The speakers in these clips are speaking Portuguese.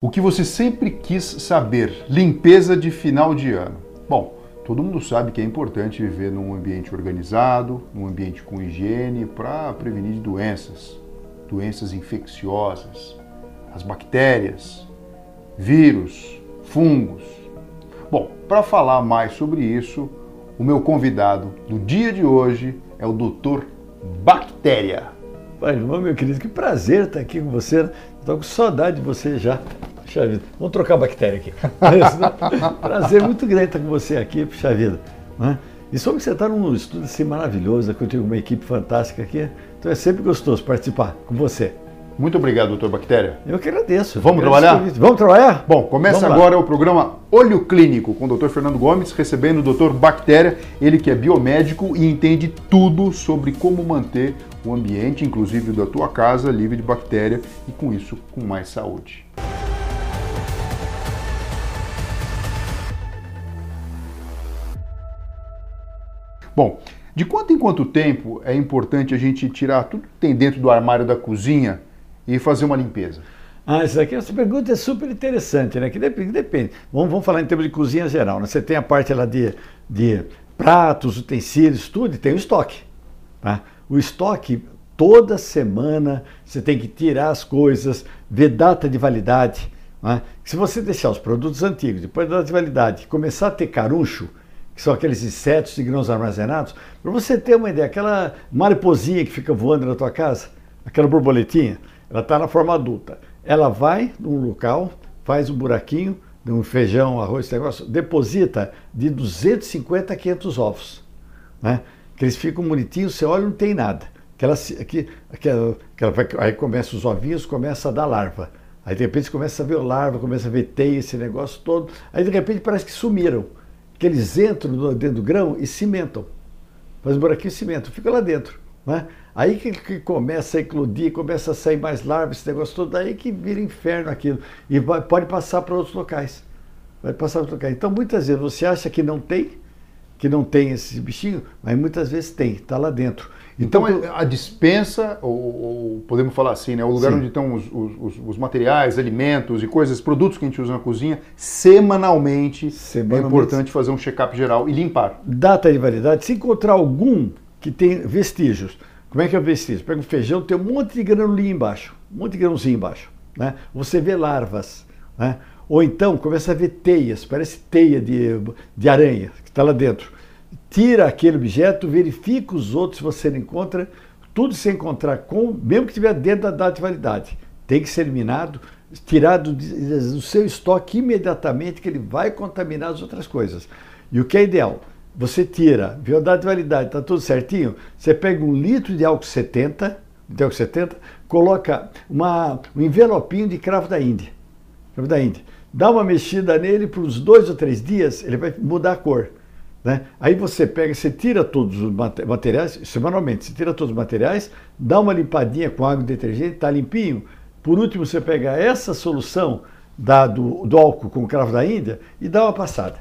O que você sempre quis saber: limpeza de final de ano. Bom, todo mundo sabe que é importante viver num ambiente organizado, num ambiente com higiene para prevenir doenças, doenças infecciosas, as bactérias, vírus, fungos. Bom, para falar mais sobre isso, o meu convidado do dia de hoje é o Dr. Bactéria. Pai, meu querido, que prazer estar aqui com você. Estou com saudade de você já. Puxa vida. Vamos trocar a bactéria aqui. prazer muito grande estar com você aqui, puxa vida. Né? E soube que você está num estudo assim maravilhoso, que eu tive uma equipe fantástica aqui. Então é sempre gostoso participar com você. Muito obrigado, doutor Bactéria. Eu que agradeço. Vamos trabalhar? Vamos trabalhar? Bom, começa Vamos agora o programa Olho Clínico com o doutor Fernando Gomes, recebendo o doutor Bactéria, ele que é biomédico e entende tudo sobre como manter o ambiente, inclusive da tua casa, livre de bactéria e com isso com mais saúde. Bom, de quanto em quanto tempo é importante a gente tirar tudo que tem dentro do armário da cozinha e fazer uma limpeza? Ah, isso aqui, essa pergunta é super interessante, né? Que depende. depende. Vamos, vamos falar em termos de cozinha geral. Né? Você tem a parte lá de, de pratos, utensílios, tudo, e tem o estoque. Tá? O estoque, toda semana você tem que tirar as coisas, ver data de validade. Né? Se você deixar os produtos antigos, depois da data de validade, começar a ter caruncho, que são aqueles insetos e grãos armazenados, para você ter uma ideia, aquela mariposinha que fica voando na tua casa, aquela borboletinha, ela está na forma adulta. Ela vai num local, faz um buraquinho, um feijão, arroz, esse negócio, deposita de 250 a 500 ovos. Né? que eles ficam bonitinhos, você olha não tem nada. Aquela, aqui, aquela, aquela, aí começa os ovinhos, começa a dar larva. Aí de repente começa a ver larva, começa a ver teia, esse negócio todo. Aí de repente parece que sumiram. Que eles entram dentro do grão e cimentam. Fazem um buraquinho e cimentam, fica lá dentro. Né? Aí que, que, começa a eclodir, começa a sair mais larvas, esse negócio todo, aí que vira inferno aquilo. E vai, pode passar para outros locais. Vai passar para outros locais. Então muitas vezes você acha que não tem, que não tem esse bichinho, mas muitas vezes tem, está lá dentro. Então, então a dispensa, ou, ou, podemos falar assim, né, o lugar sim. onde estão os, os, os, materiais, alimentos e coisas, produtos que a gente usa na cozinha, semanalmente, semanalmente. é importante fazer um check-up geral e limpar. Data de validade, se encontrar algum que tem vestígios, como é que é o vestígio? Pega um feijão, tem um monte de granulinho embaixo, um monte de grãozinho embaixo. Né? Você vê larvas, né? Ou então começa a ver teias, parece teia de, de aranha que está lá dentro. Tira aquele objeto, verifica os outros se você não encontra, tudo se encontrar com, mesmo que estiver dentro da data de validade, tem que ser eliminado, tirado do seu estoque imediatamente, que ele vai contaminar as outras coisas. E o que é ideal? Você tira, viu a data de validade, está tudo certinho, você pega um litro de álcool 70, de álcool 70, coloca uma, um envelopinho de cravo da Índia. Cravo da Índia dá uma mexida nele por uns dois ou três dias, ele vai mudar a cor. Né? Aí você pega, você tira todos os materiais, semanalmente, você tira todos os materiais, dá uma limpadinha com água e detergente, está limpinho. Por último, você pega essa solução da, do, do, álcool com cravo da Índia e dá uma passada.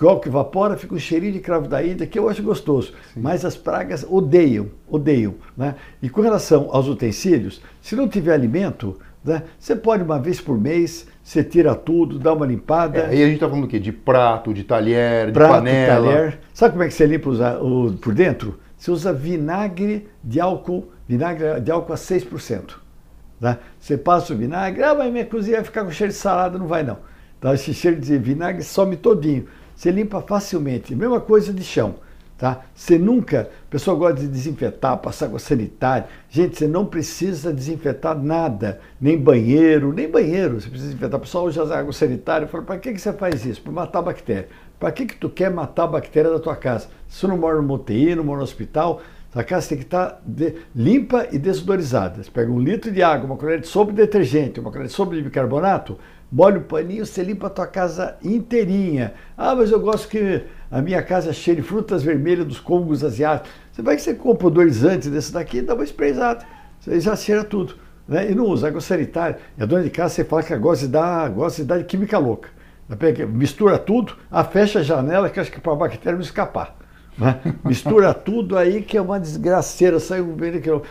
O álcool evapora, fica um cheirinho de cravo da Índia, que eu acho gostoso. Sim. Mas as pragas odeiam, odeiam. Né? E com relação aos utensílios, se não tiver alimento, né, você pode uma vez por mês você tira tudo, dá uma limpada. É, aí a gente está falando do quê? De prato, de talher, prato, de panela. Talher. Sabe como é que você limpa o, por dentro? Você usa vinagre de álcool, vinagre de álcool a 6%. Tá? Você passa o vinagre, ah, mas minha cozinha vai ficar com cheiro de salada, não vai não. Então esse cheiro de vinagre some todinho. Você limpa facilmente. Mesma coisa de chão. Tá? Você nunca, a pessoa gosta de desinfetar, passar água sanitária. Gente, você não precisa desinfetar nada, nem banheiro, nem banheiro. Você precisa desinfetar. O pessoal usa água sanitária. Fala, para que, que você faz isso? Para matar a bactéria. Para que, que tu quer matar a bactéria da tua casa? Se você não mora no UTI, não mora no hospital, a casa tem que estar tá de, limpa e desodorizada. Você pega um litro de água, uma colher de sopa de detergente, uma colher de sopa de bicarbonato, molha o paninho, você limpa a tua casa inteirinha. Ah, mas eu gosto que a minha casa cheire de frutas vermelhas dos congos asiáticos. Você vai que você compra dois antes desse daqui dá uma sprayzada. Você já cheira tudo. Né? E não usa água sanitária. E a dona de casa, você fala que dar, gosta de dar de química louca. Mistura tudo, a fecha a janela, que acho que para a bactéria não escapar. Né? Mistura tudo aí que é uma desgraceira, sai um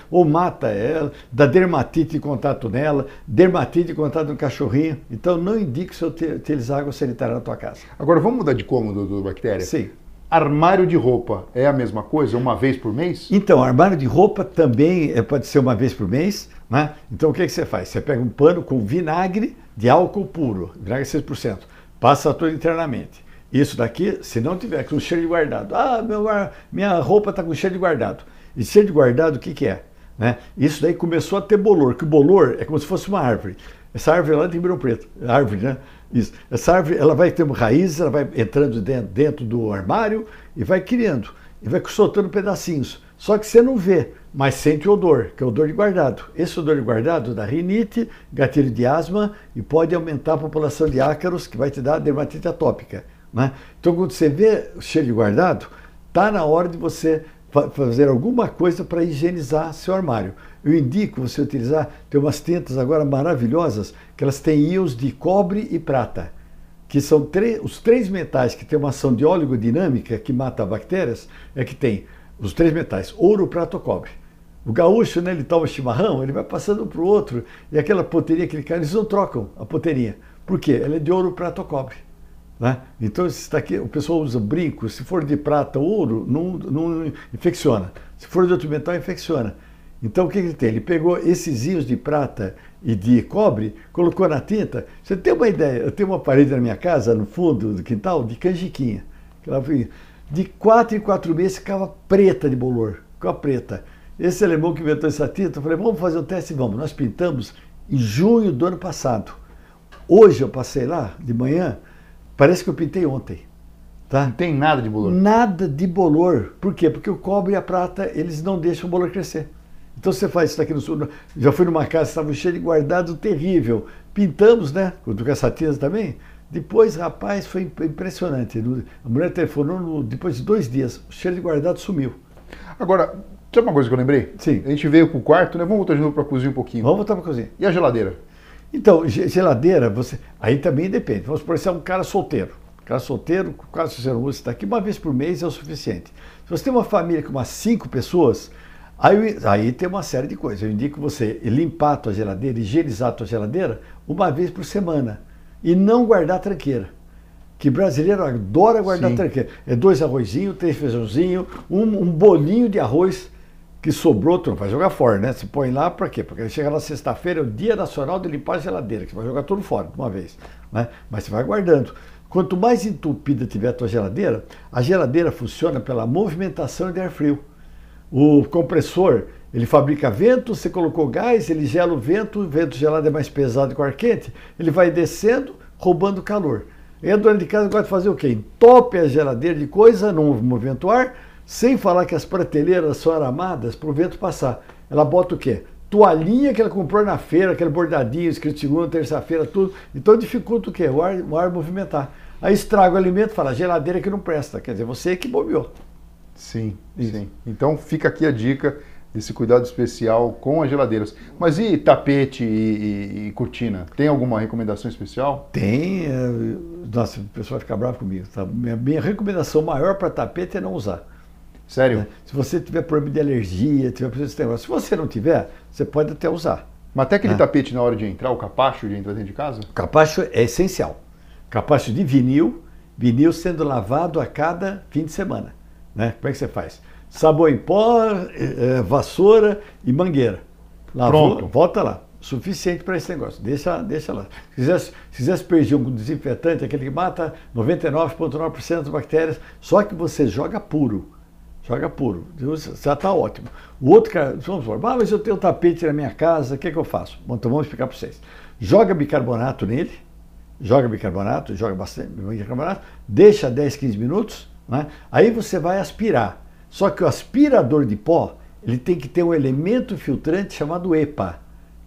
ou mata ela, dá dermatite de contato nela, dermatite de contato no cachorrinho. Então não indique você utilizar água sanitária na tua casa. Agora vamos mudar de cômodo do bactéria? Sim. Armário de roupa é a mesma coisa, uma vez por mês? Então, armário de roupa também é, pode ser uma vez por mês. Né? Então, o que, que você faz? Você pega um pano com vinagre de álcool puro, vinagre 6%, passa tudo internamente. Isso daqui, se não tiver com cheiro de guardado, ah, meu, minha roupa está com cheiro de guardado. E cheiro de guardado, o que, que é? Né? Isso daí começou a ter bolor, que o bolor é como se fosse uma árvore. Essa árvore lá tem Ribeirão Preto, árvore, né? Isso. Essa árvore ela vai ter raízes, ela vai entrando dentro, dentro do armário e vai criando, e vai soltando pedacinhos. Só que você não vê, mas sente o odor, que é o odor de guardado. Esse odor de guardado dá rinite, gatilho de asma e pode aumentar a população de ácaros, que vai te dar dermatite atópica. Né? Então, quando você vê o cheiro guardado, está na hora de você fazer alguma coisa para higienizar seu armário. Eu indico você utilizar, tem umas tintas agora maravilhosas, que elas têm íons de cobre e prata, que são os três metais que têm uma ação de oligodinâmica que mata bactérias, é que tem os três metais, ouro, prata ou cobre. O gaúcho, né, ele toma chimarrão, ele vai passando para o outro, e aquela poteria que ele cai, eles não trocam a poteirinha. Por quê? Ela é de ouro, prata ou cobre. Né? Então, está aqui, o pessoal usa brinco, se for de prata ou ouro, não, não infecciona. Se for de outro metal, infecciona. Então, o que ele tem? Ele pegou esses íons de prata e de cobre, colocou na tinta. Você tem uma ideia? Eu tenho uma parede na minha casa, no fundo do quintal, de canjiquinha. De quatro em quatro meses ficava preta de bolor, ficava preta. Esse alemão que inventou essa tinta, eu falei, vamos fazer um teste? Vamos. Nós pintamos em junho do ano passado. Hoje eu passei lá, de manhã, Parece que eu pintei ontem. Tá? Não tem nada de bolor. Nada de bolor. Por quê? Porque o cobre e a prata, eles não deixam o bolor crescer. Então você faz isso aqui no sul. Já fui numa casa, estava cheio de guardado terrível. Pintamos, né? Com essa tinta também. Depois, rapaz, foi impressionante. A mulher telefonou depois de dois dias. O cheiro de guardado sumiu. Agora, sabe uma coisa que eu lembrei? Sim. A gente veio para o quarto, né? Vamos voltar de novo para a cozinha um pouquinho. Vamos voltar para a cozinha. E a geladeira? Então, geladeira, você. Aí também depende. Vamos supor, você é um cara solteiro. Cara solteiro, quase você não está aqui, uma vez por mês é o suficiente. Se você tem uma família com umas cinco pessoas, aí, aí tem uma série de coisas. Eu indico você limpar a tua geladeira, higienizar a tua geladeira uma vez por semana. E não guardar tranqueira. Que brasileiro adora guardar Sim. tranqueira. É dois arrozinhos, três feijãozinho, um, um bolinho de arroz que sobrou, tu não vai jogar fora, né? Você põe lá para quê? Porque chega na sexta-feira, é o Dia Nacional de Limpar a Geladeira, que você vai jogar tudo fora de uma vez, né? Mas você vai guardando. Quanto mais entupida tiver a tua geladeira, a geladeira funciona pela movimentação de ar frio. O compressor, ele fabrica vento, você colocou gás, ele gela o vento, o vento gelado é mais pesado que o ar quente, ele vai descendo, roubando calor. E a dona de casa gosta de fazer o quê? Entope a geladeira de coisa, não movimenta o ar, sem falar que as prateleiras são aramadas para o vento passar. Ela bota o quê? Toalhinha que ela comprou na feira, aquele bordadinho, escrito segunda, terça-feira, tudo. Então dificulta o quê? O ar, o ar movimentar. Aí estraga o alimento, fala, geladeira que não presta. Quer dizer, você que bobeou. Sim, Isso. sim. Então fica aqui a dica esse cuidado especial com as geladeiras. Mas e tapete e, e, e cortina? Tem alguma recomendação especial? Tem. É, nossa, o pessoal fica bravo comigo. Tá? Minha, minha recomendação maior para tapete é não usar. Sério? Né? Se você tiver problema de alergia, tiver problema de negócio, se você não tiver, você pode até usar. Mas até aquele né? tapete na hora de entrar, o capacho de entrar dentro de casa? Capacho é essencial. Capacho de vinil, vinil sendo lavado a cada fim de semana. Né? Como é que você faz? Sabão em pó, é, vassoura e mangueira. Lavou, Pronto. volta lá. Suficiente para esse negócio. Deixa, deixa lá. Se quiser, se quiser aspergir um desinfetante, aquele que mata 99,9% das bactérias, só que você joga puro. Joga puro. Já está ótimo. O outro cara, vamos falar, ah, mas eu tenho um tapete na minha casa, o que, é que eu faço? Bom, então vamos explicar para vocês. Joga bicarbonato nele, joga bicarbonato, joga bastante bicarbonato, deixa 10, 15 minutos, né? aí você vai aspirar. Só que o aspirador de pó, ele tem que ter um elemento filtrante chamado EPA,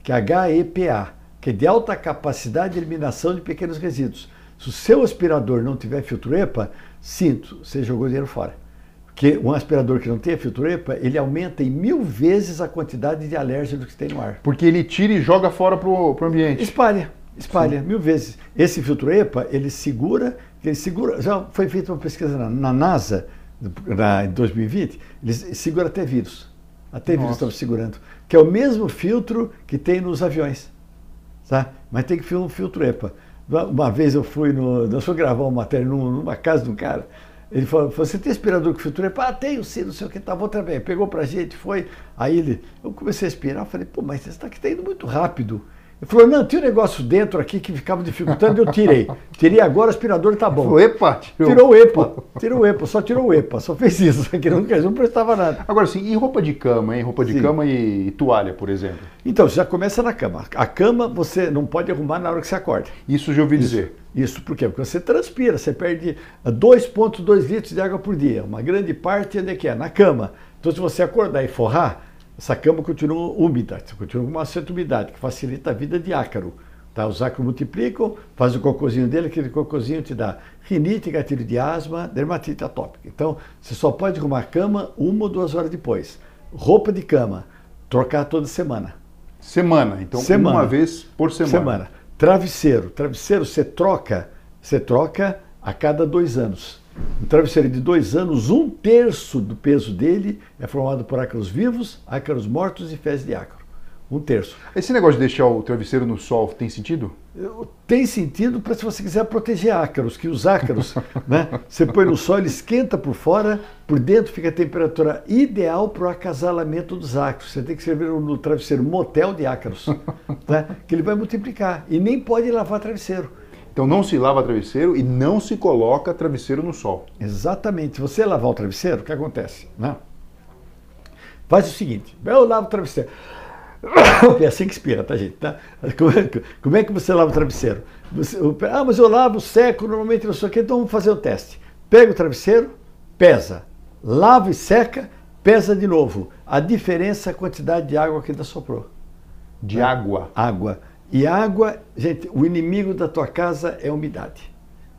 que é HEPA, que é de alta capacidade de eliminação de pequenos resíduos. Se o seu aspirador não tiver filtro EPA, sinto, você jogou dinheiro fora que um aspirador que não tem filtro EPA, ele aumenta em mil vezes a quantidade de alérgenos que tem no ar. Porque ele tira e joga fora para o ambiente. Espalha, espalha Sim. mil vezes. Esse filtro EPA, ele segura, ele segura, já foi feita uma pesquisa na, na NASA, na, em 2020, eles seguram até vírus. Até vírus estão segurando. Que é o mesmo filtro que tem nos aviões. Tá? Mas tem que ser um filtro EPA. Uma vez eu fui no. Nós fomos gravar uma matéria numa casa de um cara. Ele falou, você tem aspirador com filtro EPA? Ah, tenho sim, não sei o que, tá bom também. Pegou pra gente, foi. Aí ele, eu comecei a aspirar, falei, pô, mas você está aqui tá indo muito rápido. Ele falou, não, tinha um negócio dentro aqui que ficava dificultando, eu tirei. Tirei agora, o aspirador tá bom. O EPA? Tirou. tirou o EPA, tirou o EPA, só tirou o EPA, só fez isso, que não, não prestava nada. Agora sim, e roupa de cama, hein? Roupa de Sim. cama e, e, toalha, por exemplo? Então, já começa na cama. A cama você não pode arrumar na hora que você acorda. Isso já ouvi isso, dizer. Isso por quê? Porque você transpira, você perde 2,2 litros de água por dia. Uma grande parte onde é que é? Na cama. Então, se você acordar e forrar, essa cama continua úmida, continua com uma certa umidade, que facilita a vida de ácaro. Tá? Os ácaros multiplicam, faz o cocôzinho dele, aquele cocôzinho te dá rinite, gatilho de asma, dermatite atópica. Então, você só pode arrumar a cama uma ou duas horas depois. Roupa de cama, trocar toda semana. Semana, então semana. uma vez por semana. Semana. Travesseiro, travesseiro você troca, você troca a cada dois anos. Um travesseiro de dois anos, um terço do peso dele é formado por ácaros vivos, ácaros mortos e fezes de ácaro. Um terço. Esse negócio de deixar o travesseiro no sol tem sentido? Tem sentido para se você quiser proteger ácaros, que os ácaros, né? Você põe no sol, ele esquenta por fora, por dentro fica a temperatura ideal para o acasalamento dos ácaros. Você tem que servir no travesseiro motel de ácaros, né? que ele vai multiplicar. E nem pode lavar travesseiro. Então não se lava travesseiro e não se coloca travesseiro no sol. Exatamente. Se você lavar o travesseiro, o que acontece? Né? Faz o seguinte, eu lavo o travesseiro. É assim que expira, tá, gente? Tá? Como, é, que você lava o travesseiro? Você, ah, mas eu lavo, seco, normalmente não sei o quê, então vamos fazer o teste. Pega o travesseiro, pesa, lava e seca, pesa de novo. A diferença é a quantidade de água que ainda soprou. De né? água? Água. E água, gente, o inimigo da tua casa é a umidade.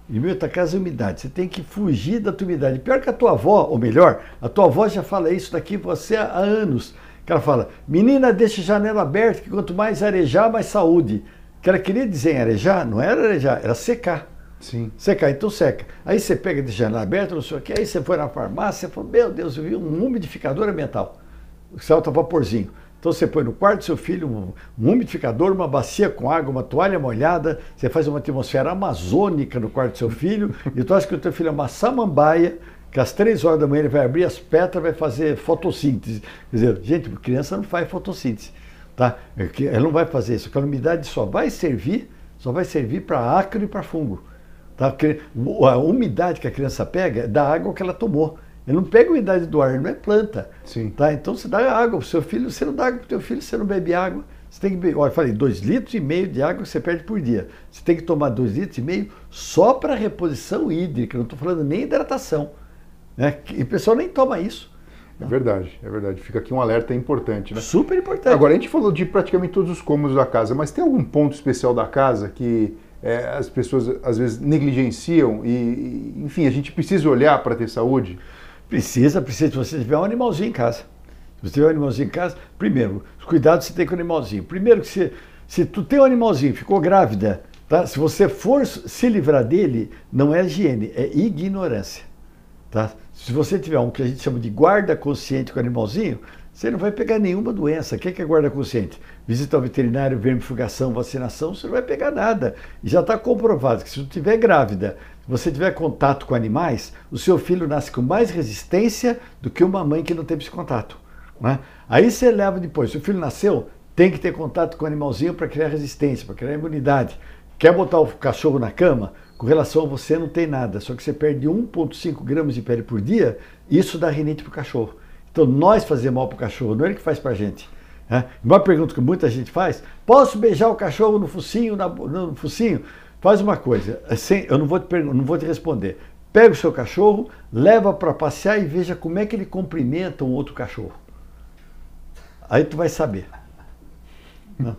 O inimigo da tua casa é a umidade. Você tem que fugir da tua umidade. Pior que a tua avó, ou melhor, a tua avó já fala isso daqui você há anos. Que ela fala, menina, deixa a janela aberta, que quanto mais arejar, mais saúde. O que ela queria dizer em arejar, não era arejar, era secar. Sim. Secar, então seca. Aí você pega de janela aberta, não sei o que, aí você foi na farmácia e falou, meu Deus, eu vi um umidificador ambiental. Salta vaporzinho. Então você põe no quarto do seu filho um, um, umidificador, uma bacia com água, uma toalha molhada, você faz uma atmosfera amazônica no quarto do seu filho, e tu acha que o teu filho é uma samambaia, que às três horas da manhã ele vai abrir as pétalas vai fazer fotossíntese. Quer dizer, gente, criança não faz fotossíntese. Tá? É ela não vai fazer isso. A umidade só vai servir, só vai servir para acro e para fungo. Tá? Porque a umidade que a criança pega é da água que ela tomou. Ele não pega a umidade do ar, ele não é planta. Sim. Tá? Então você dá água para o seu filho, você não dá água para o seu filho, você não bebe água. Você tem que beber, olha, eu falei, dois litros e meio de água que você perde por dia. Você tem que tomar dois litros e meio só para reposição hídrica, não estou falando nem hidratação. Né? E o pessoal nem toma isso. É verdade, é verdade. Fica aqui um alerta importante, né? Super importante. Agora, a gente falou de praticamente todos os cômodos da casa, mas tem algum ponto especial da casa que é, as pessoas às vezes negligenciam e, enfim, a gente precisa olhar para ter saúde? Precisa, precisa. Se você tiver um animalzinho em casa. Se você tiver um animalzinho em casa, primeiro, os cuidados que você tem com o animalzinho. Primeiro que se, se tu tem um animalzinho, ficou grávida, tá? Se você for se livrar dele, não é higiene, é ignorância. Tá? Se você tiver um que a gente chama de guarda consciente com o animalzinho, você não vai pegar nenhuma doença. O que é, é guarda consciente? Visita ao veterinário, vermifugação, vacinação, você não vai pegar nada. E já está comprovado que se você estiver grávida você tiver contato com animais, o seu filho nasce com mais resistência do que uma mãe que não teve esse contato. Né? Aí você leva depois, se o filho nasceu, tem que ter contato com o animalzinho para criar resistência, para criar imunidade. Quer botar o cachorro na cama? Com relação a você não tem nada, só que você perde 1,5 gramas de pele por dia, isso dá rinite para o cachorro. Então nós fazemos mal para o cachorro, não é ele que faz para a gente. Né? Uma pergunta que muita gente faz: posso beijar o cachorro no focinho? no focinho? Faz uma coisa, eu não vou, te não vou te responder. Pega o seu cachorro, leva para passear e veja como é que ele cumprimenta um outro cachorro. Aí tu vai saber.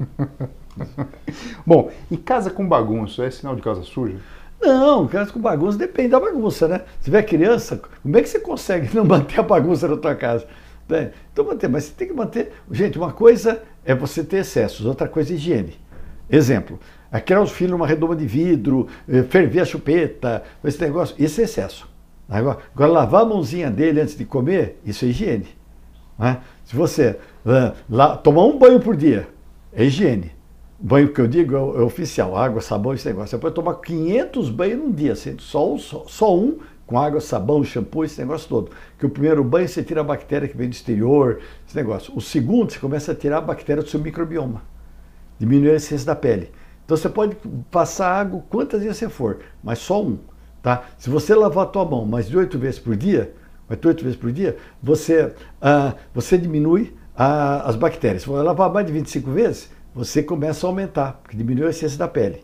Bom, e casa com bagunça é sinal de casa suja? Não, casa com bagunça depende da bagunça, né? Se tiver criança, como é que você consegue não manter a bagunça na tua casa? Né? Então manter, mas você tem que manter. Gente, uma coisa é você ter excessos, outra coisa é higiene. Exemplo, criar os filhos numa redoma de vidro, eh, ferver a chupeta, esse negócio, isso é excesso. Agora, agora, lavar a mãozinha dele antes de comer, isso é higiene. Né? Se você uh, lá, tomar um banho por dia, é higiene. Banho que eu digo é, é oficial, água, sabão, esse negócio. Você pode tomar 500 banhos num dia, assim, só, só, só um com água, sabão, shampoo, esse negócio todo. Que o primeiro banho você tira a bactéria que vem do exterior, esse negócio. O segundo, você começa a tirar a bactéria do seu microbioma, diminuir a essência da pele. Então você pode passar água quantas vezes você for, mas só um. Tá? Se você lavar a tua mão mais de oito vezes por dia, mais de oito vezes por dia, você, ah, você diminui ah, as bactérias. Se você lavar mais de 25 vezes, você começa a aumentar, porque diminui a essência da pele.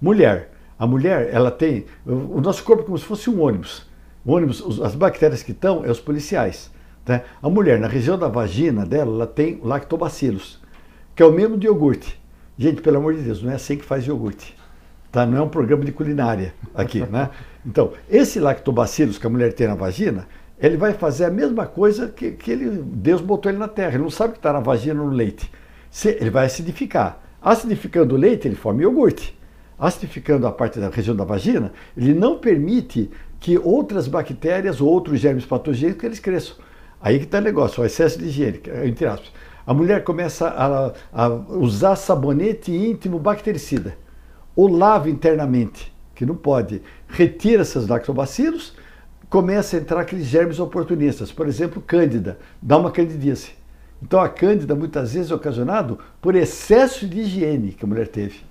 Mulher. A mulher, ela tem. O nosso corpo é como se fosse um ônibus. O ônibus, as bactérias que estão, é os policiais. Tá? A mulher, na região da vagina dela, ela tem lactobacilos, que é o mesmo de iogurte. Gente, pelo amor de Deus, não é assim que faz iogurte. Tá? Não é um programa de culinária aqui, né? Então, esse lactobacilos que a mulher tem na vagina, ele vai fazer a mesma coisa que, que ele, Deus botou ele na terra. Ele não sabe que está na vagina no leite. Se, ele vai acidificar. Acidificando o leite, ele forma iogurte. Acidificando a parte da região da vagina, ele não permite que outras bactérias ou outros germes patogênicos eles cresçam. Aí que está o negócio, o excesso de higiene, entre aspas a mulher começa a, a usar sabonete íntimo bactericida, ou lava internamente, que não pode, retira esses lactobacilos, começa a entrar aqueles germes oportunistas, por exemplo, cândida, dá uma candidíase. Então a cândida muitas vezes é ocasionado por excesso de higiene que a mulher teve.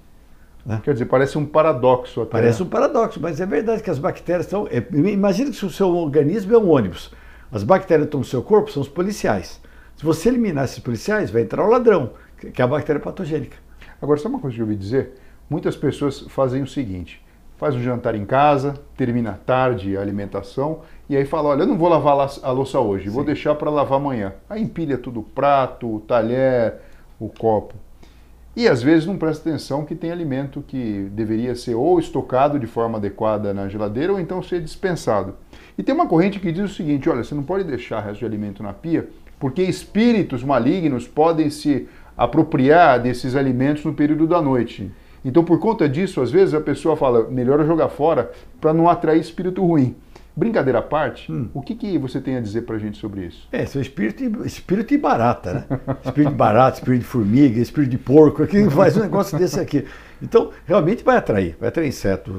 Né? Quer dizer, parece um paradoxo até. Parece um paradoxo, mas é verdade que as bactérias estão. É, imagina que o seu organismo é um ônibus. As bactérias que estão no seu corpo são os policiais. Se você eliminar esses policiais, vai entrar o ladrão, que é a bactéria patogênica. Agora, só uma coisa que eu ouvi dizer: muitas pessoas fazem o seguinte: faz um jantar em casa, termina tarde a alimentação e aí fala: olha, eu não vou lavar a louça hoje, Sim. vou deixar para lavar amanhã. Aí empilha tudo o prato, o talher, o copo. E às vezes não presta atenção que tem alimento que deveria ser ou estocado de forma adequada na geladeira ou então ser dispensado. E tem uma corrente que diz o seguinte: olha, você não pode deixar resto de alimento na pia porque espíritos malignos podem se apropriar desses alimentos no período da noite. Então, por conta disso, às vezes a pessoa fala, melhor jogar fora para não atrair espírito ruim. Brincadeira à parte, hum. o que, que você tem a dizer para a gente sobre isso? É, seu espírito, espírito de barata, né? Espírito de barata, espírito de formiga, espírito de porco, quem faz um negócio desse aqui. Então, realmente vai atrair, vai atrair inseto.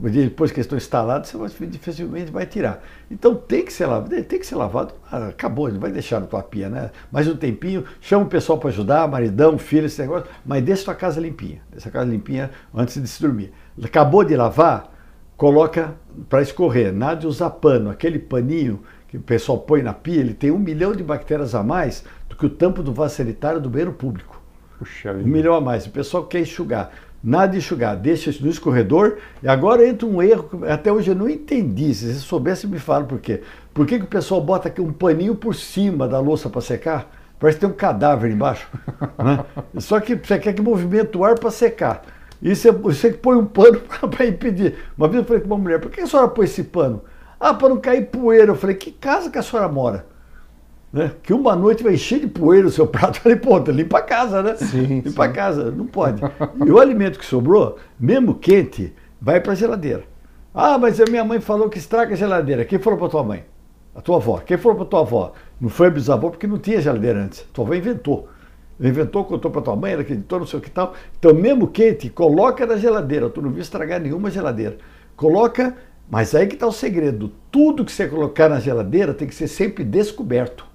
Depois que estão instalados, você dificilmente vai tirar. Então tem que ser lavado, tem que ser lavado, ah, acabou, não vai deixar na tua pia, né? Mais um tempinho, chama o pessoal para ajudar, maridão, filho, esse negócio, mas deixa tua casa limpinha, deixa a casa limpinha antes de se dormir. Acabou de lavar, coloca para escorrer, nada de usar pano, aquele paninho que o pessoal põe na pia, ele tem um milhão de bactérias a mais do que o tampo do vaso sanitário do banheiro público. Puxa, um milhão a mais. O pessoal quer enxugar. Nada de enxugar, deixa isso no escorredor. E agora entra um erro que até hoje eu não entendi. Se você soubesse, me fala por quê. Por que, que o pessoal bota aqui um paninho por cima da louça para secar? Parece que tem um cadáver embaixo. Né? Só que você quer que movimente o ar para secar. E você, você põe um pano para impedir. Uma vez eu falei com uma mulher, por que a senhora põe esse pano? Ah, para não cair poeira. Eu falei, que casa que a senhora mora? Né? Que uma noite vai encher de poeira o seu prato. Eu falei, pô, limpa a casa, né? Sim, limpa sim. a casa, não pode. E o alimento que sobrou, mesmo quente, vai para a geladeira. Ah, mas a minha mãe falou que estraga a geladeira. Quem falou para tua mãe? A tua avó. Quem falou para tua avó? Não foi a bisavó porque não tinha geladeira antes. Tua avó inventou inventou, contou para tua mãe, ela acreditou, não sei o que tal. Então, mesmo quente, coloca na geladeira. Tu não viu estragar nenhuma geladeira. Coloca, mas aí que está o segredo. Tudo que você colocar na geladeira tem que ser sempre descoberto.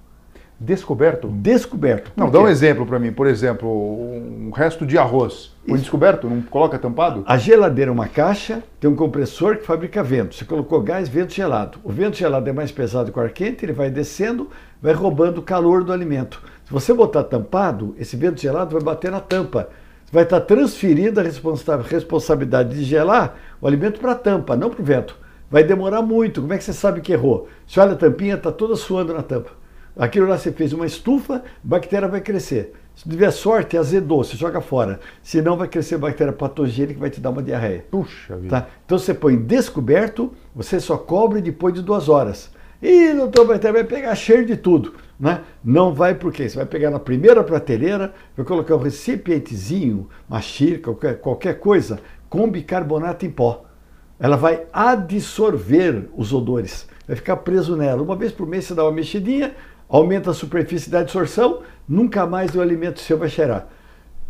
Descoberto? Descoberto. Não, dá um exemplo para mim. Por exemplo, um resto de arroz. Foi descoberto? Não coloca tampado? A geladeira é uma caixa, tem um compressor que fabrica vento. Você colocou gás, vento gelado. O vento gelado é mais pesado que o ar quente, ele vai descendo, vai roubando o calor do alimento. Se você botar tampado, esse vento gelado vai bater na tampa. Vai estar transferindo a responsabilidade de gelar o alimento para a tampa, não para o vento. Vai demorar muito. Como é que você sabe que errou? Se olha a tampinha, está toda suando na tampa. Aquilo lá você fez uma estufa, a bactéria vai crescer. Se tiver sorte, azedou, você joga fora. Senão vai crescer bactéria patogênica que vai te dar uma diarreia. Puxa vida. Tá? Então você põe descoberto, você só cobre depois de duas horas. E doutor bactéria vai pegar cheiro de tudo. Né? Não vai porque você vai pegar na primeira prateleira, vai colocar um recipientezinho, uma xícara, qualquer, qualquer coisa, com bicarbonato em pó. ela vai absorver os odores, vai ficar preso nela. Uma vez por mês você dá uma mexidinha, aumenta a superfície da absorção, nunca mais o alimento seu vai cheirar.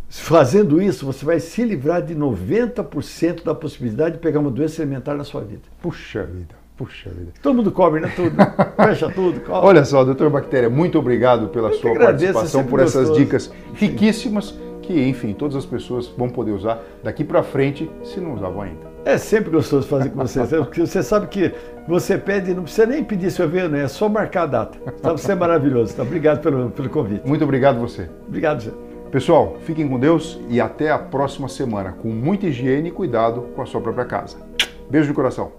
Fazendo isso, você vai se livrar de 90% da possibilidade de pegar uma doença alimentar na sua vida. Puxa vida, puxa vida. Todo mundo cobre, né? Tudo. Fecha tudo, cobre. Olha só, doutor Bactéria, muito obrigado pela Eu sua agradeço, participação, é por essas gostoso. dicas riquíssimas que, enfim, todas as pessoas vão poder usar daqui para frente, se não usavam ainda. É sempre gostoso fazer com você, porque você sabe que você pede, não precisa nem pedir seu evento, é só marcar a data. Tá? Você é maravilhoso. Tá? Obrigado pelo, pelo convite. Muito obrigado você. Obrigado, Zé. Pessoal, fiquem com Deus e até a próxima semana, com muita higiene e cuidado com a sua própria casa. Beijo de coração.